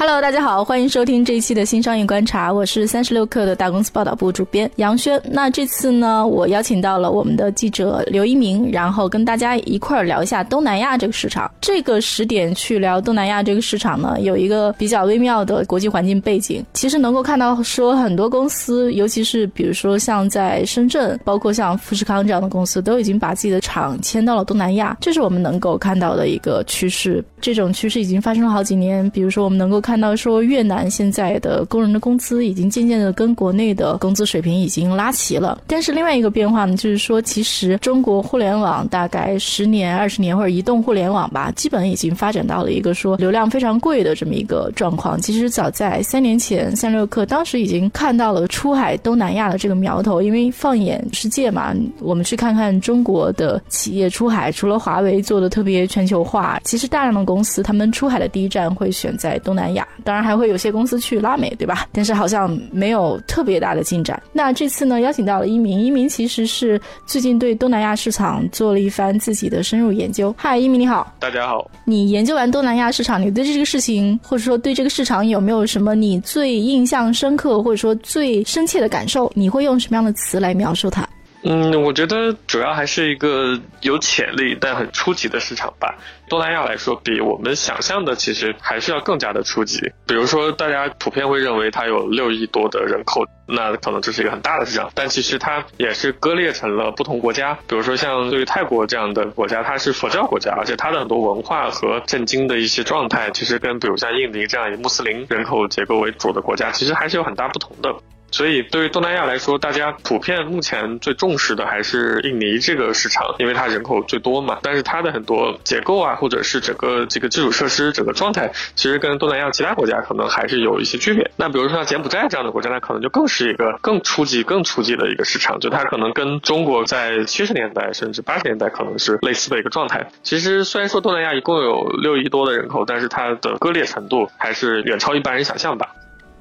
Hello，大家好，欢迎收听这一期的新商业观察，我是三十六氪的大公司报道部主编杨轩。那这次呢，我邀请到了我们的记者刘一鸣，然后跟大家一块儿聊一下东南亚这个市场。这个时点去聊东南亚这个市场呢，有一个比较微妙的国际环境背景。其实能够看到说，很多公司，尤其是比如说像在深圳，包括像富士康这样的公司，都已经把自己的厂迁到了东南亚，这是我们能够看到的一个趋势。这种趋势已经发生了好几年。比如说，我们能够看看到说，越南现在的工人的工资已经渐渐的跟国内的工资水平已经拉齐了。但是另外一个变化呢，就是说，其实中国互联网大概十年、二十年或者移动互联网吧，基本已经发展到了一个说流量非常贵的这么一个状况。其实早在三年前，三六氪当时已经看到了出海东南亚的这个苗头。因为放眼世界嘛，我们去看看中国的企业出海，除了华为做的特别全球化，其实大量的。公司他们出海的第一站会选在东南亚，当然还会有些公司去拉美，对吧？但是好像没有特别大的进展。那这次呢，邀请到了一鸣，一鸣其实是最近对东南亚市场做了一番自己的深入研究。嗨，一鸣你好，大家好。你研究完东南亚市场，你对这个事情，或者说对这个市场有没有什么你最印象深刻，或者说最深切的感受？你会用什么样的词来描述它？嗯，我觉得主要还是一个有潜力但很初级的市场吧。东南亚来说，比我们想象的其实还是要更加的初级。比如说，大家普遍会认为它有六亿多的人口，那可能这是一个很大的市场。但其实它也是割裂成了不同国家。比如说，像对于泰国这样的国家，它是佛教国家，而且它的很多文化和震惊的一些状态，其实跟比如像印尼这样以穆斯林人口结构为主的国家，其实还是有很大不同的。所以，对于东南亚来说，大家普遍目前最重视的还是印尼这个市场，因为它人口最多嘛。但是它的很多结构啊，或者是整个这个基础设施、整个状态，其实跟东南亚其他国家可能还是有一些区别。那比如说像柬埔寨这样的国家，它可能就更是一个更初级、更初级的一个市场，就它可能跟中国在七十年代甚至八十年代可能是类似的一个状态。其实虽然说东南亚一共有六亿多的人口，但是它的割裂程度还是远超一般人想象吧。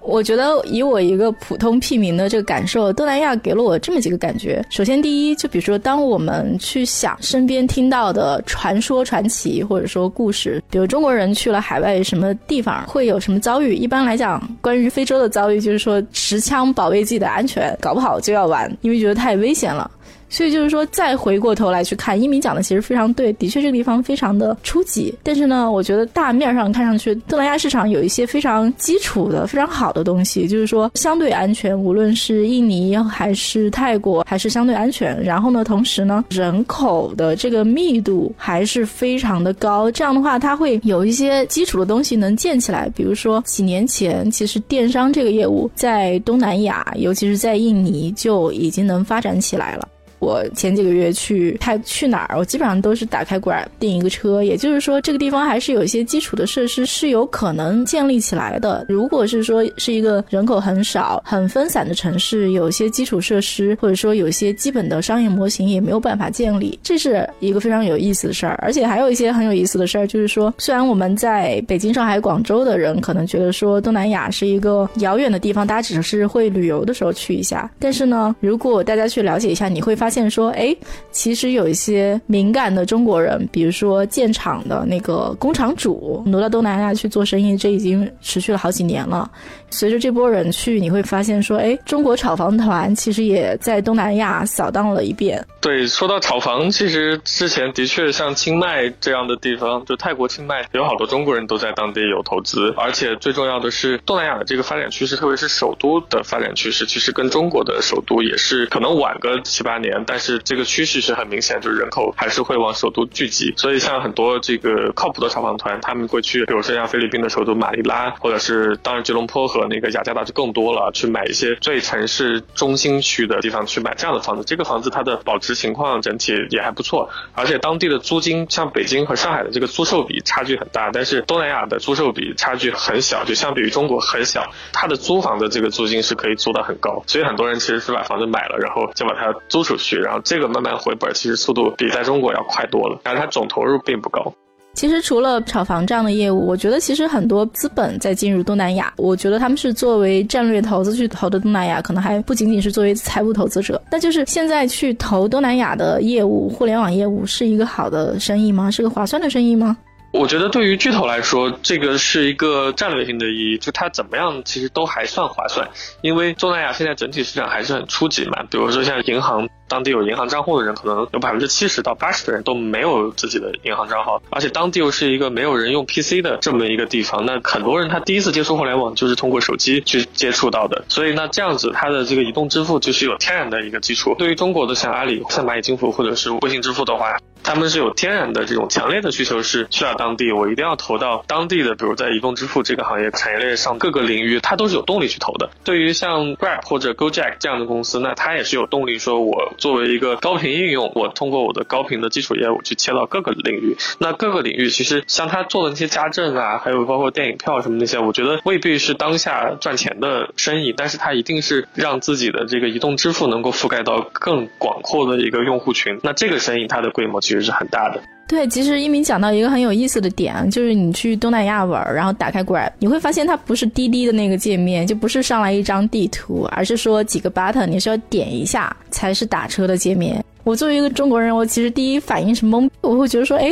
我觉得以我一个普通屁民的这个感受，东南亚给了我这么几个感觉。首先，第一，就比如说，当我们去想身边听到的传说、传奇或者说故事，比如中国人去了海外什么地方会有什么遭遇。一般来讲，关于非洲的遭遇就是说持枪保卫自己的安全，搞不好就要完，因为觉得太危险了。所以就是说，再回过头来去看，一鸣讲的其实非常对，的确这个地方非常的初级。但是呢，我觉得大面上看上去，东南亚市场有一些非常基础的、非常好的东西，就是说相对安全，无论是印尼还是泰国，还是相对安全。然后呢，同时呢，人口的这个密度还是非常的高。这样的话，它会有一些基础的东西能建起来。比如说几年前，其实电商这个业务在东南亚，尤其是在印尼就已经能发展起来了。我前几个月去泰去哪儿，我基本上都是打开 Grab 订一个车。也就是说，这个地方还是有一些基础的设施是有可能建立起来的。如果是说是一个人口很少、很分散的城市，有些基础设施或者说有些基本的商业模型也没有办法建立，这是一个非常有意思的事儿。而且还有一些很有意思的事儿，就是说，虽然我们在北京、上海、广州的人可能觉得说东南亚是一个遥远的地方，大家只是会旅游的时候去一下，但是呢，如果大家去了解一下，你会发。发现说，哎，其实有一些敏感的中国人，比如说建厂的那个工厂主挪到东南亚去做生意，这已经持续了好几年了。随着这波人去，你会发现说，哎，中国炒房团其实也在东南亚扫荡了一遍。对，说到炒房，其实之前的确像清迈这样的地方，就泰国清迈，有好多中国人都在当地有投资。而且最重要的是，东南亚的这个发展趋势，特别是首都的发展趋势，其实跟中国的首都也是可能晚个七八年。但是这个趋势是很明显，就是人口还是会往首都聚集。所以像很多这个靠谱的炒房团，他们会去，比如说像菲律宾的首都马尼拉，或者是当然吉隆坡和那个雅加达就更多了，去买一些最城市中心区的地方去买这样的房子。这个房子它的保值情况整体也还不错，而且当地的租金像北京和上海的这个租售比差距很大，但是东南亚的租售比差距很小，就相比于中国很小。它的租房的这个租金是可以租到很高，所以很多人其实是把房子买了，然后就把它租出去。去，然后这个慢慢回本，其实速度比在中国要快多了，但是它总投入并不高。其实除了炒房这样的业务，我觉得其实很多资本在进入东南亚，我觉得他们是作为战略投资去投的东南亚，可能还不仅仅是作为财务投资者。那就是现在去投东南亚的业务，互联网业务是一个好的生意吗？是个划算的生意吗？我觉得对于巨头来说，这个是一个战略性的意义，就它怎么样其实都还算划算，因为东南亚现在整体市场还是很初级嘛。比如说像银行，当地有银行账户的人，可能有百分之七十到八十的人都没有自己的银行账号，而且当地又是一个没有人用 PC 的这么一个地方，那很多人他第一次接触互联网就是通过手机去接触到的，所以那这样子它的这个移动支付就是有天然的一个基础。对于中国的像阿里、像蚂蚁金服或者是微信支付的话。他们是有天然的这种强烈的需求，是去到当地，我一定要投到当地的，比如在移动支付这个行业产业链上各个领域，它都是有动力去投的。对于像 Grab 或者 Gojek 这样的公司，那它也是有动力，说我作为一个高频应用，我通过我的高频的基础业务去切到各个领域。那各个领域其实像他做的那些家政啊，还有包括电影票什么那些，我觉得未必是当下赚钱的生意，但是它一定是让自己的这个移动支付能够覆盖到更广阔的一个用户群。那这个生意它的规模。其实是很大的。对，其实一鸣讲到一个很有意思的点，就是你去东南亚玩，然后打开 Grab，你会发现它不是滴滴的那个界面，就不是上来一张地图，而是说几个 button，你是要点一下才是打车的界面。我作为一个中国人，我其实第一反应是懵，我会觉得说，哎。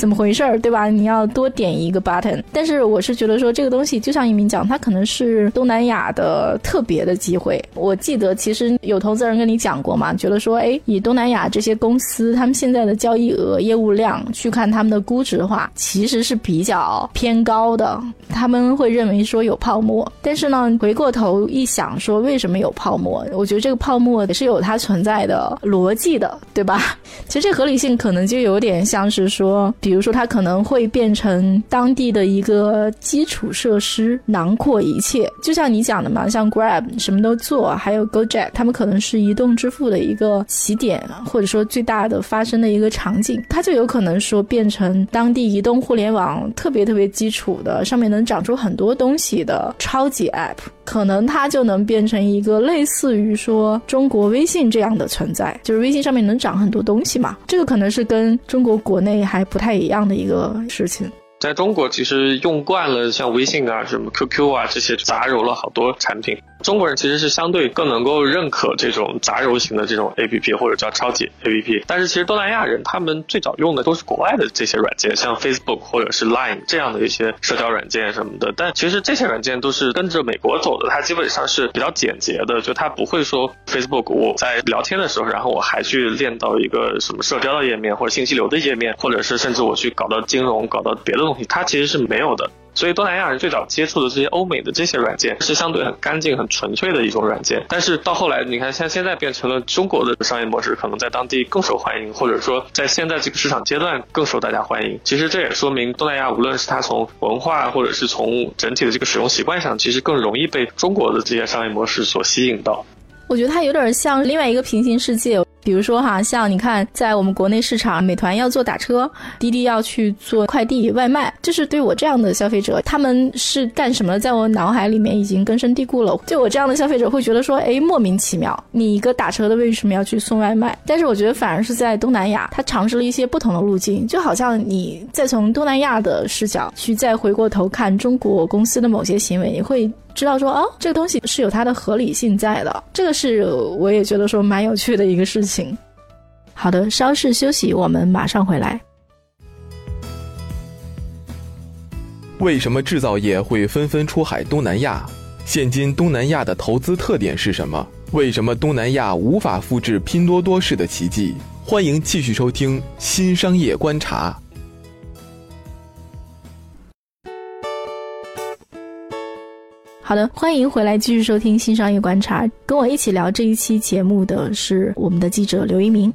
怎么回事儿，对吧？你要多点一个 button，但是我是觉得说这个东西，就像一鸣讲，它可能是东南亚的特别的机会。我记得其实有投资人跟你讲过嘛，觉得说，哎，以东南亚这些公司他们现在的交易额、业务量去看他们的估值的话，其实是比较偏高的。他们会认为说有泡沫，但是呢，回过头一想，说为什么有泡沫？我觉得这个泡沫也是有它存在的逻辑的，对吧？其实这合理性可能就有点像是说。比如说，它可能会变成当地的一个基础设施，囊括一切。就像你讲的嘛，像 Grab 什么都做，还有 Gojek，他们可能是移动支付的一个起点，或者说最大的发生的一个场景。它就有可能说变成当地移动互联网特别特别基础的，上面能长出很多东西的超级 App。可能它就能变成一个类似于说中国微信这样的存在，就是微信上面能长很多东西嘛。这个可能是跟中国国内还不太。一样的一个事情。在中国，其实用惯了像微信啊、什么 QQ 啊这些杂糅了好多产品。中国人其实是相对更能够认可这种杂糅型的这种 APP 或者叫超级 APP。但是其实东南亚人他们最早用的都是国外的这些软件，像 Facebook 或者是 Line 这样的一些社交软件什么的。但其实这些软件都是跟着美国走的，它基本上是比较简洁的，就它不会说 Facebook 我在聊天的时候，然后我还去练到一个什么社交的页面或者信息流的页面，或者是甚至我去搞到金融、搞到别的东西。它其实是没有的，所以东南亚人最早接触的这些欧美的这些软件是相对很干净、很纯粹的一种软件。但是到后来，你看像现在变成了中国的商业模式，可能在当地更受欢迎，或者说在现在这个市场阶段更受大家欢迎。其实这也说明东南亚无论是它从文化，或者是从整体的这个使用习惯上，其实更容易被中国的这些商业模式所吸引到。我觉得它有点像另外一个平行世界。比如说哈，像你看，在我们国内市场，美团要做打车，滴滴要去做快递外卖，就是对我这样的消费者，他们是干什么？在我脑海里面已经根深蒂固了。就我这样的消费者会觉得说，哎，莫名其妙，你一个打车的为什么要去送外卖？但是我觉得反而是在东南亚，他尝试了一些不同的路径，就好像你再从东南亚的视角去再回过头看中国公司的某些行为，你会知道说，哦，这个东西是有它的合理性在的。这个是我也觉得说蛮有趣的一个事情。好的，稍事休息，我们马上回来。为什么制造业会纷纷出海东南亚？现今东南亚的投资特点是什么？为什么东南亚无法复制拼多多式的奇迹？欢迎继续收听《新商业观察》。好的，欢迎回来继续收听新商业观察。跟我一起聊这一期节目的是我们的记者刘一鸣。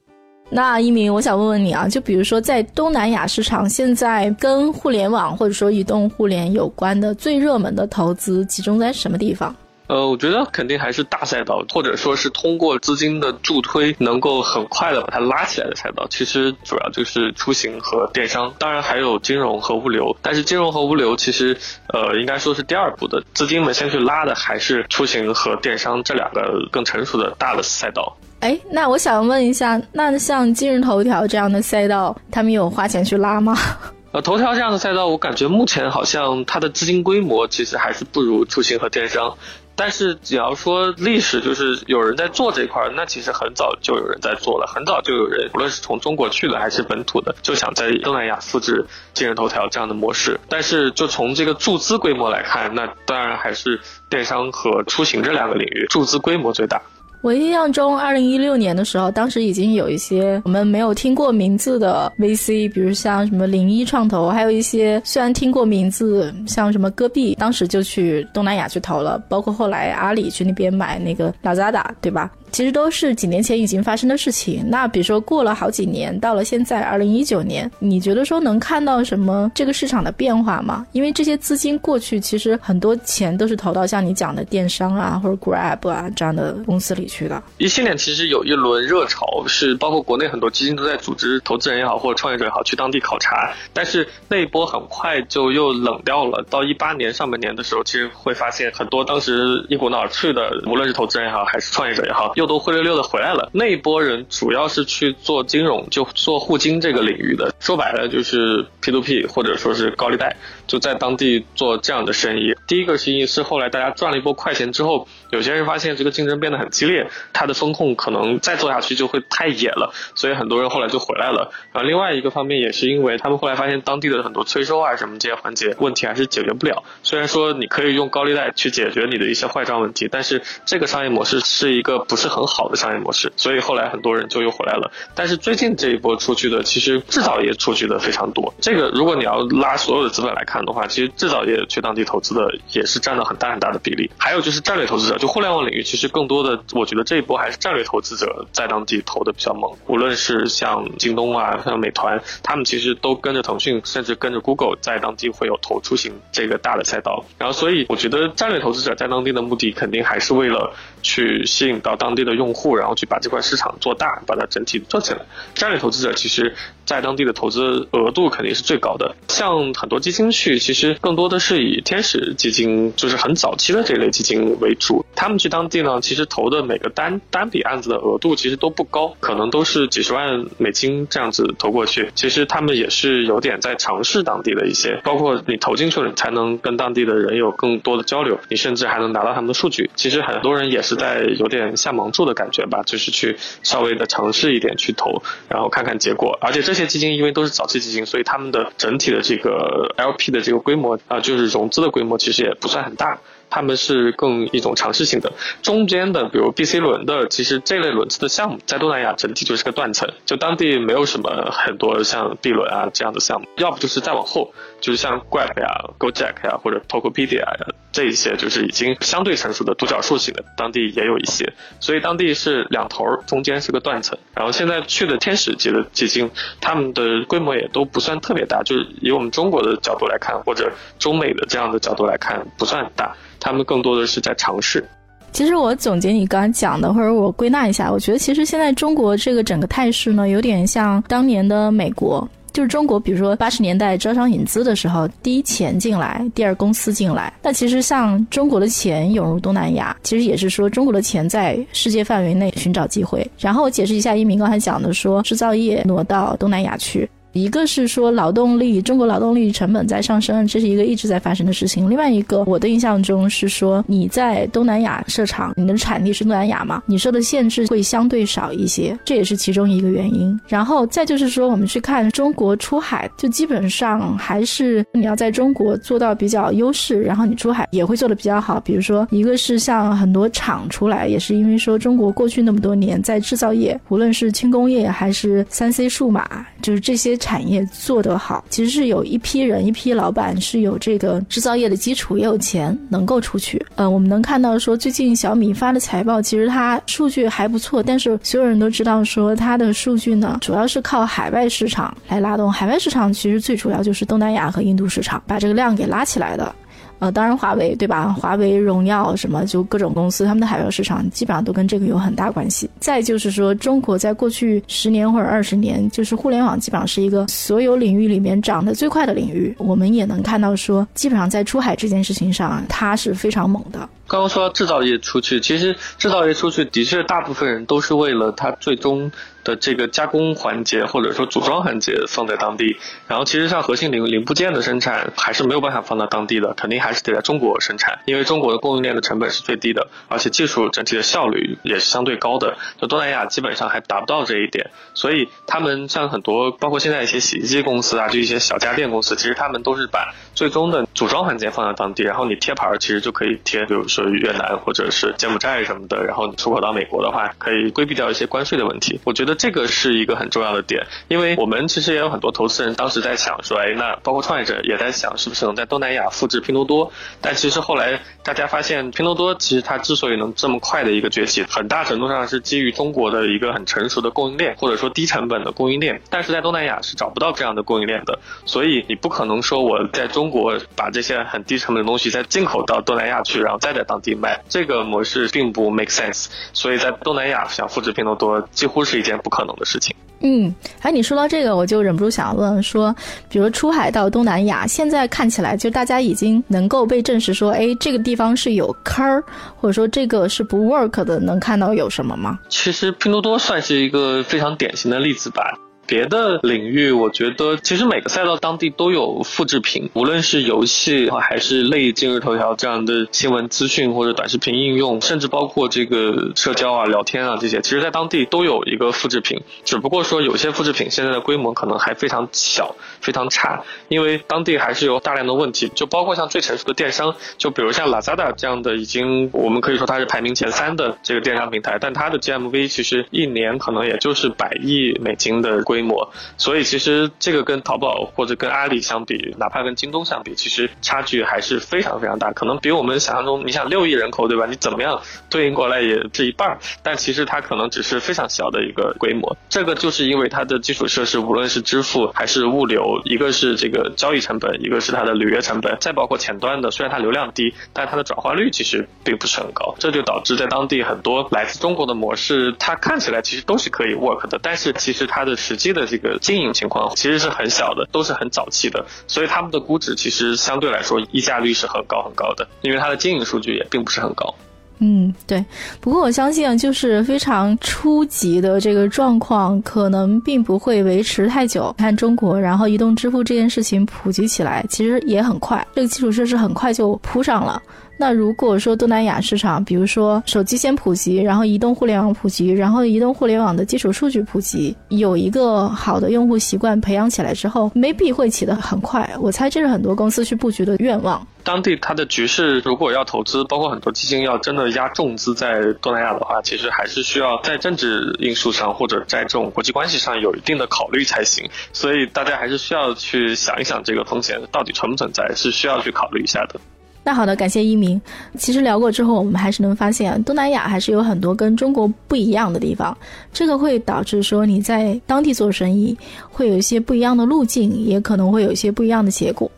那一鸣，我想问问你啊，就比如说在东南亚市场，现在跟互联网或者说移动互联有关的最热门的投资集中在什么地方？呃，我觉得肯定还是大赛道，或者说是通过资金的助推，能够很快的把它拉起来的赛道。其实主要就是出行和电商，当然还有金融和物流。但是金融和物流其实，呃，应该说是第二步的，资金们先去拉的还是出行和电商这两个更成熟的大的赛道。哎，那我想问一下，那像今日头条这样的赛道，他们有花钱去拉吗？呃，头条这样的赛道，我感觉目前好像它的资金规模其实还是不如出行和电商。但是只要说历史，就是有人在做这块，那其实很早就有人在做了，很早就有人，无论是从中国去的还是本土的，就想在东南亚复制今日头条这样的模式。但是就从这个注资规模来看，那当然还是电商和出行这两个领域注资规模最大。我印象中，二零一六年的时候，当时已经有一些我们没有听过名字的 VC，比如像什么零一创投，还有一些虽然听过名字，像什么戈壁，当时就去东南亚去投了，包括后来阿里去那边买那个雅加达对吧？其实都是几年前已经发生的事情。那比如说过了好几年，到了现在二零一九年，你觉得说能看到什么这个市场的变化吗？因为这些资金过去其实很多钱都是投到像你讲的电商啊或者 Grab 啊这样的公司里去的。一七年其实有一轮热潮，是包括国内很多基金都在组织投资人也好或者创业者也好去当地考察，但是那一波很快就又冷掉了。到一八年上半年的时候，其实会发现很多当时一股脑去的，无论是投资人也好还是创业者也好，又都灰溜溜的回来了。那一波人主要是去做金融，就做互金这个领域的，说白了就是 P to P 或者说是高利贷，就在当地做这样的生意。第一个是因是后来大家赚了一波快钱之后，有些人发现这个竞争变得很激烈，他的风控可能再做下去就会太野了，所以很多人后来就回来了。然后另外一个方面也是因为他们后来发现当地的很多催收啊什么这些环节问题还是解决不了。虽然说你可以用高利贷去解决你的一些坏账问题，但是这个商业模式是一个不是很好。的商业模式，所以后来很多人就又回来了。但是最近这一波出去的，其实制造业出去的非常多。这个如果你要拉所有的资本来看的话，其实制造业去当地投资的也是占了很大很大的比例。还有就是战略投资者，就互联网领域，其实更多的，我觉得这一波还是战略投资者在当地投的比较猛。无论是像京东啊，像美团，他们其实都跟着腾讯，甚至跟着 Google 在当地会有投出行这个大的赛道。然后，所以我觉得战略投资者在当地的目的，肯定还是为了去吸引到当地的用。户，然后去把这块市场做大，把它整体做起来。战略投资者其实，在当地的投资额度肯定是最高的。像很多基金去，其实更多的是以天使基金，就是很早期的这类基金为主。他们去当地呢，其实投的每个单单笔案子的额度其实都不高，可能都是几十万美金这样子投过去。其实他们也是有点在尝试当地的一些，包括你投进去了，你才能跟当地的人有更多的交流，你甚至还能拿到他们的数据。其实很多人也是在有点下盲注的感。感觉吧，就是去稍微的尝试一点去投，然后看看结果。而且这些基金因为都是早期基金，所以他们的整体的这个 LP 的这个规模啊，就是融资的规模其实也不算很大。他们是更一种尝试性的，中间的，比如 B、C 轮的，其实这类轮次的项目在东南亚整体就是个断层，就当地没有什么很多像 B 轮啊这样的项目，要不就是再往后，就是像 Grab 呀、Gojek 呀或者 Tokopedia 呀这一些，就是已经相对成熟的独角兽型的，当地也有一些，所以当地是两头，中间是个断层。然后现在去的天使级的基金，他们的规模也都不算特别大，就是以我们中国的角度来看，或者中美的这样的角度来看，不算大。他们更多的是在尝试。其实我总结你刚刚讲的，或者我归纳一下，我觉得其实现在中国这个整个态势呢，有点像当年的美国，就是中国，比如说八十年代招商引资的时候，第一钱进来，第二公司进来。那其实像中国的钱涌入东南亚，其实也是说中国的钱在世界范围内寻找机会。然后我解释一下，一鸣刚才讲的，说制造业挪到东南亚去。一个是说劳动力，中国劳动力成本在上升，这是一个一直在发生的事情。另外一个，我的印象中是说你在东南亚设厂，你的产地是东南亚嘛，你受的限制会相对少一些，这也是其中一个原因。然后再就是说，我们去看中国出海，就基本上还是你要在中国做到比较优势，然后你出海也会做的比较好。比如说，一个是像很多厂出来，也是因为说中国过去那么多年在制造业，无论是轻工业还是三 C 数码，就是这些。产业做得好，其实是有一批人、一批老板是有这个制造业的基础，也有钱能够出去。呃，我们能看到说，最近小米发的财报，其实它数据还不错，但是所有人都知道说，它的数据呢，主要是靠海外市场来拉动。海外市场其实最主要就是东南亚和印度市场，把这个量给拉起来的。呃，当然华为对吧？华为、荣耀什么就各种公司，他们的海外市场基本上都跟这个有很大关系。再就是说，中国在过去十年或者二十年，就是互联网基本上是一个所有领域里面涨得最快的领域。我们也能看到说，基本上在出海这件事情上，它是非常猛的。刚刚说到制造业出去，其实制造业出去的确大部分人都是为了它最终。的这个加工环节或者说组装环节放在当地，然后其实像核心零零部件的生产还是没有办法放到当地的，肯定还是得在中国生产，因为中国的供应链的成本是最低的，而且技术整体的效率也是相对高的。就东南亚基本上还达不到这一点，所以他们像很多包括现在一些洗衣机公司啊，就一些小家电公司，其实他们都是把最终的组装环节放在当地，然后你贴牌其实就可以贴，比如说越南或者是柬埔寨什么的，然后你出口到美国的话，可以规避掉一些关税的问题。我觉得。这个是一个很重要的点，因为我们其实也有很多投资人当时在想说，哎，那包括创业者也在想，是不是能在东南亚复制拼多多？但其实后来大家发现，拼多多其实它之所以能这么快的一个崛起，很大程度上是基于中国的一个很成熟的供应链，或者说低成本的供应链。但是在东南亚是找不到这样的供应链的，所以你不可能说我在中国把这些很低成本的东西再进口到东南亚去，然后再在当地卖，这个模式并不 make sense。所以在东南亚想复制拼多多，几乎是一件不可能的事情。嗯，哎，你说到这个，我就忍不住想问说，比如出海到东南亚，现在看起来就大家已经能够被证实说，哎，这个地方是有坑儿，或者说这个是不 work 的，能看到有什么吗？其实拼多多算是一个非常典型的例子吧。别的领域，我觉得其实每个赛道当地都有复制品，无论是游戏还是类今日头条这样的新闻资讯或者短视频应用，甚至包括这个社交啊、聊天啊这些，其实在当地都有一个复制品。只不过说有些复制品现在的规模可能还非常小、非常差，因为当地还是有大量的问题。就包括像最成熟的电商，就比如像 Lazada 这样的，已经我们可以说它是排名前三的这个电商平台，但它的 GMV 其实一年可能也就是百亿美金的规。规模，所以其实这个跟淘宝或者跟阿里相比，哪怕跟京东相比，其实差距还是非常非常大，可能比我们想象中，你想六亿人口对吧？你怎么样对应过来也是一半，但其实它可能只是非常小的一个规模。这个就是因为它的基础设施，无论是支付还是物流，一个是这个交易成本，一个是它的履约成本，再包括前端的，虽然它流量低，但它的转化率其实并不是很高，这就导致在当地很多来自中国的模式，它看起来其实都是可以 work 的，但是其实它的实际。的这个经营情况其实是很小的，都是很早期的，所以他们的估值其实相对来说溢价率是很高很高的，因为它的经营数据也并不是很高。嗯，对。不过我相信，就是非常初级的这个状况，可能并不会维持太久。看中国，然后移动支付这件事情普及起来，其实也很快，这个基础设施很快就铺上了。那如果说东南亚市场，比如说手机先普及，然后移动互联网普及，然后移动互联网的基础数据普及，有一个好的用户习惯培养起来之后，maybe 会起得很快。我猜这是很多公司去布局的愿望。当地它的局势，如果要投资，包括很多基金要真的压重资在东南亚的话，其实还是需要在政治因素上或者在这种国际关系上有一定的考虑才行。所以大家还是需要去想一想这个风险到底存不存在，是需要去考虑一下的。那好的，感谢一鸣。其实聊过之后，我们还是能发现，东南亚还是有很多跟中国不一样的地方。这个会导致说你在当地做生意会有一些不一样的路径，也可能会有一些不一样的结果，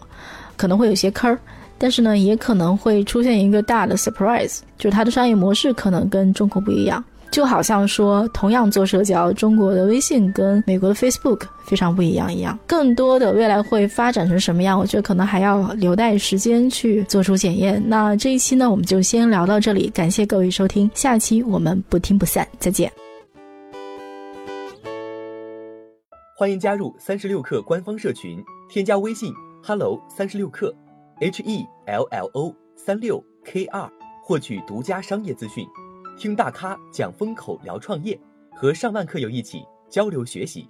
可能会有些坑儿。但是呢，也可能会出现一个大的 surprise，就是它的商业模式可能跟中国不一样。就好像说，同样做社交，中国的微信跟美国的 Facebook 非常不一样一样。更多的未来会发展成什么样，我觉得可能还要留待时间去做出检验。那这一期呢，我们就先聊到这里，感谢各位收听，下期我们不听不散，再见。欢迎加入三十六氪官方社群，添加微信 hello 三十六氪，h e l l o 三六 k 二，获取独家商业资讯。听大咖讲风口，聊创业，和上万客友一起交流学习。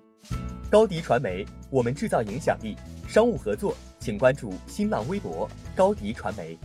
高迪传媒，我们制造影响力。商务合作，请关注新浪微博高迪传媒。